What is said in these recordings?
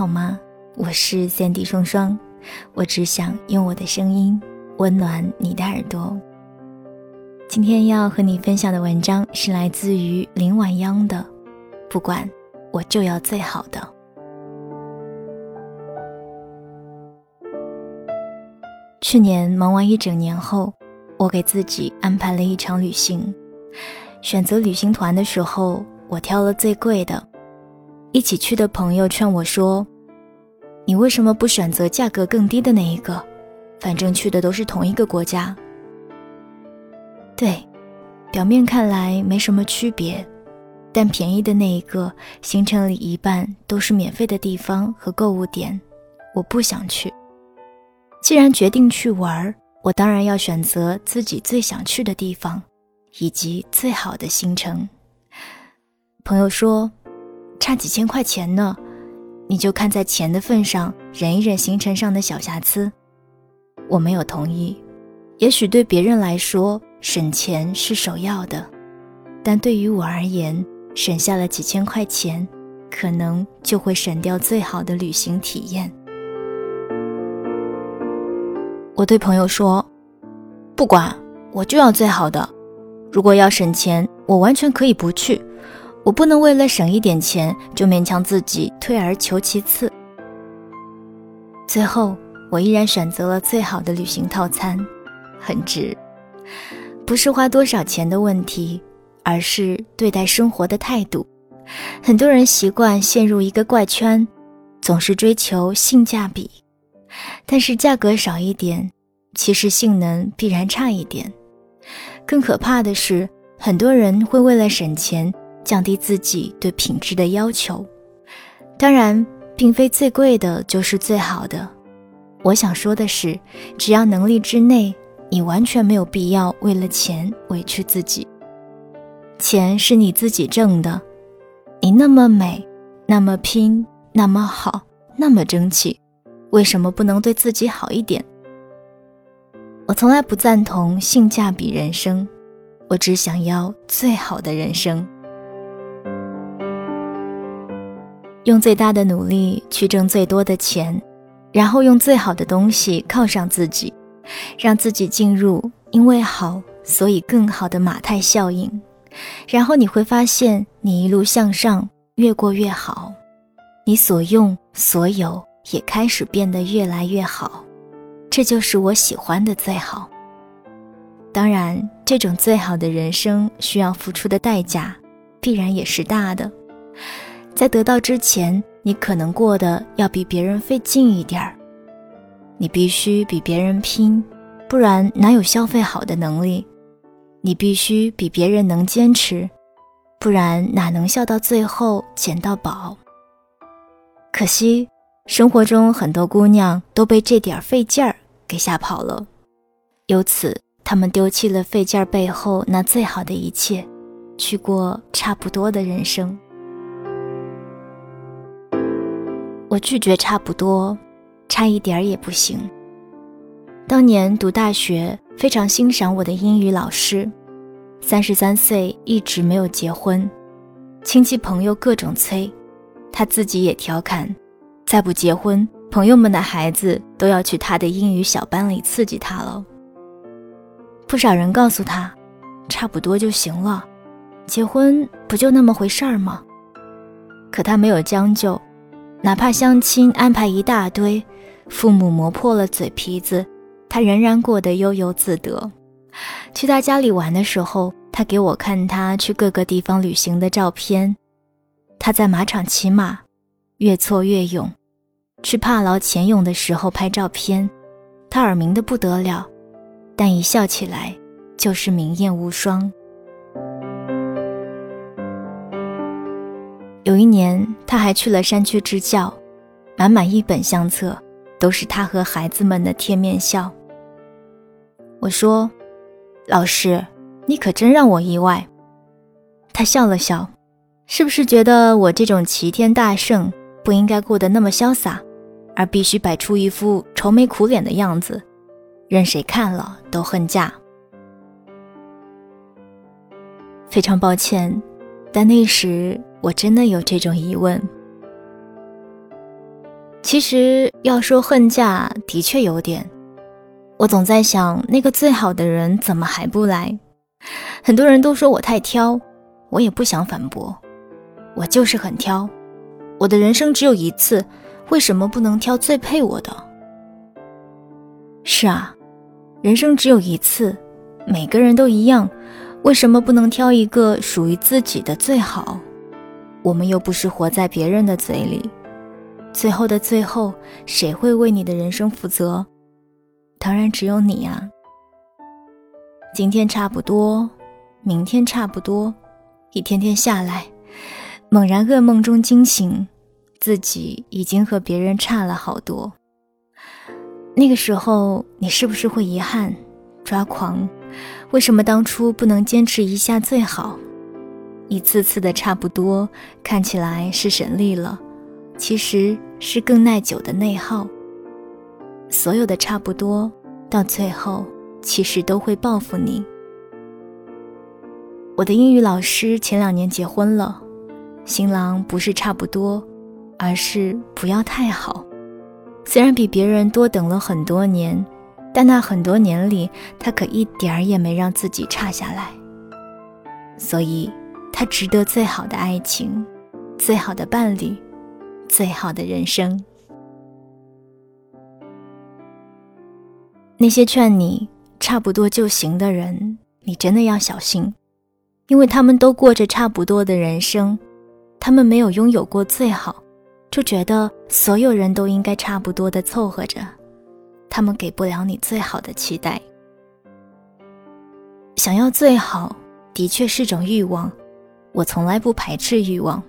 好吗？我是三 D 双双，我只想用我的声音温暖你的耳朵。今天要和你分享的文章是来自于林晚央的，不管我就要最好的。去年忙完一整年后，我给自己安排了一场旅行。选择旅行团的时候，我挑了最贵的。一起去的朋友劝我说：“你为什么不选择价格更低的那一个？反正去的都是同一个国家。”对，表面看来没什么区别，但便宜的那一个，行程里一半都是免费的地方和购物点，我不想去。既然决定去玩，我当然要选择自己最想去的地方，以及最好的行程。朋友说。差几千块钱呢，你就看在钱的份上忍一忍行程上的小瑕疵。我没有同意。也许对别人来说省钱是首要的，但对于我而言，省下了几千块钱，可能就会省掉最好的旅行体验。我对朋友说：“不管，我就要最好的。如果要省钱，我完全可以不去。”我不能为了省一点钱就勉强自己退而求其次。最后，我依然选择了最好的旅行套餐，很值。不是花多少钱的问题，而是对待生活的态度。很多人习惯陷入一个怪圈，总是追求性价比，但是价格少一点，其实性能必然差一点。更可怕的是，很多人会为了省钱。降低自己对品质的要求，当然，并非最贵的就是最好的。我想说的是，只要能力之内，你完全没有必要为了钱委屈自己。钱是你自己挣的，你那么美，那么拼，那么好，那么争气，为什么不能对自己好一点？我从来不赞同性价比人生，我只想要最好的人生。用最大的努力去挣最多的钱，然后用最好的东西犒赏自己，让自己进入因为好所以更好的马太效应，然后你会发现你一路向上，越过越好，你所用所有也开始变得越来越好，这就是我喜欢的最好。当然，这种最好的人生需要付出的代价，必然也是大的。在得到之前，你可能过得要比别人费劲一点儿。你必须比别人拼，不然哪有消费好的能力？你必须比别人能坚持，不然哪能笑到最后捡到宝？可惜，生活中很多姑娘都被这点费劲儿给吓跑了，由此她们丢弃了费劲儿背后那最好的一切，去过差不多的人生。我拒绝差不多，差一点儿也不行。当年读大学，非常欣赏我的英语老师，三十三岁一直没有结婚，亲戚朋友各种催，他自己也调侃：再不结婚，朋友们的孩子都要去他的英语小班里刺激他了。不少人告诉他，差不多就行了，结婚不就那么回事儿吗？可他没有将就。哪怕相亲安排一大堆，父母磨破了嘴皮子，他仍然过得悠悠自得。去他家里玩的时候，他给我看他去各个地方旅行的照片。他在马场骑马，越挫越勇；去帕劳潜泳的时候拍照片，他耳鸣的不得了，但一笑起来就是明艳无双。有一年，他还去了山区支教，满满一本相册，都是他和孩子们的贴面笑。我说：“老师，你可真让我意外。”他笑了笑，是不是觉得我这种齐天大圣不应该过得那么潇洒，而必须摆出一副愁眉苦脸的样子，任谁看了都恨嫁？非常抱歉，但那时。我真的有这种疑问。其实要说恨嫁，的确有点。我总在想，那个最好的人怎么还不来？很多人都说我太挑，我也不想反驳，我就是很挑。我的人生只有一次，为什么不能挑最配我的？是啊，人生只有一次，每个人都一样，为什么不能挑一个属于自己的最好？我们又不是活在别人的嘴里，最后的最后，谁会为你的人生负责？当然只有你啊。今天差不多，明天差不多，一天天下来，猛然噩梦中惊醒，自己已经和别人差了好多。那个时候，你是不是会遗憾、抓狂？为什么当初不能坚持一下最好？一次次的差不多，看起来是省力了，其实是更耐久的内耗。所有的差不多，到最后。其实都会报复你。我的英语老师前两年结婚了，新郎不是差不多，而是不要太好。虽然比别人多等了很多年，但那很多年里，他可一点儿也没让自己差下来。所以，他值得最好的爱情，最好的伴侣，最好的人生。那些劝你。差不多就行的人，你真的要小心，因为他们都过着差不多的人生，他们没有拥有过最好，就觉得所有人都应该差不多的凑合着，他们给不了你最好的期待。想要最好的确是种欲望，我从来不排斥欲望，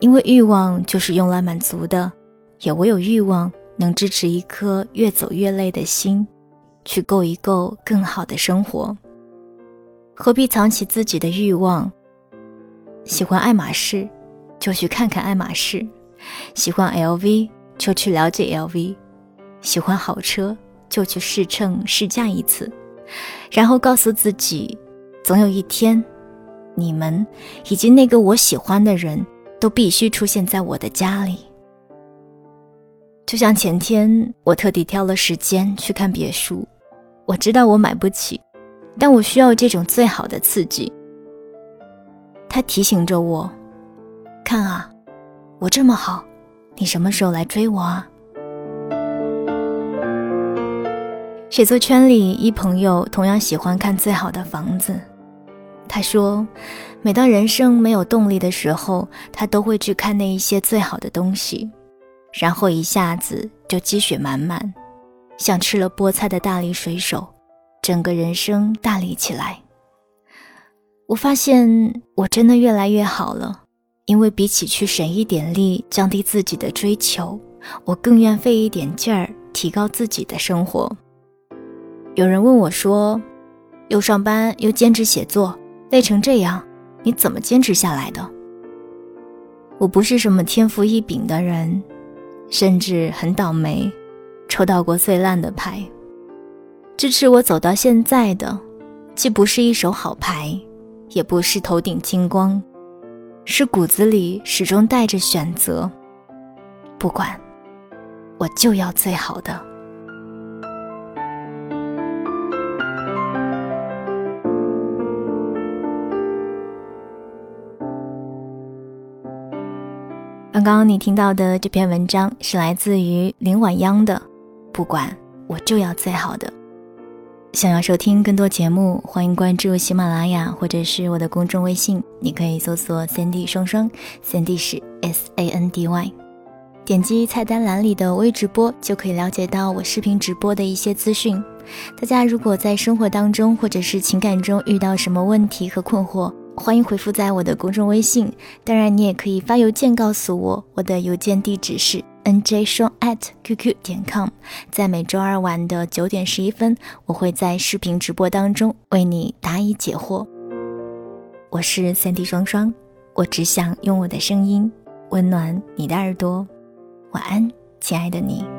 因为欲望就是用来满足的，也唯有欲望能支持一颗越走越累的心。去够一够更好的生活，何必藏起自己的欲望？喜欢爱马仕，就去看看爱马仕；喜欢 LV，就去了解 LV；喜欢好车，就去试乘试驾一次，然后告诉自己，总有一天，你们以及那个我喜欢的人都必须出现在我的家里。就像前天，我特地挑了时间去看别墅。我知道我买不起，但我需要这种最好的刺激。他提醒着我：“看啊，我这么好，你什么时候来追我啊？”写作圈里一朋友同样喜欢看最好的房子。他说，每当人生没有动力的时候，他都会去看那一些最好的东西，然后一下子就积雪满满。像吃了菠菜的大力水手，整个人生大力起来。我发现我真的越来越好了，因为比起去省一点力降低自己的追求，我更愿费一点劲儿提高自己的生活。有人问我说：“又上班又兼职写作，累成这样，你怎么坚持下来的？”我不是什么天赋异禀的人，甚至很倒霉。抽到过最烂的牌，支持我走到现在的，既不是一手好牌，也不是头顶金光，是骨子里始终带着选择。不管，我就要最好的。刚刚你听到的这篇文章是来自于林晚央的。不管我就要最好的。想要收听更多节目，欢迎关注喜马拉雅或者是我的公众微信，你可以搜索“三 D 双双”，三 D 是 S A N D Y，点击菜单栏里的微直播就可以了解到我视频直播的一些资讯。大家如果在生活当中或者是情感中遇到什么问题和困惑，欢迎回复在我的公众微信。当然，你也可以发邮件告诉我，我的邮件地址是。n j 双 at qq 点 com，在每周二晚的九点十一分，我会在视频直播当中为你答疑解惑。我是三 D 双双，我只想用我的声音温暖你的耳朵。晚安，亲爱的你。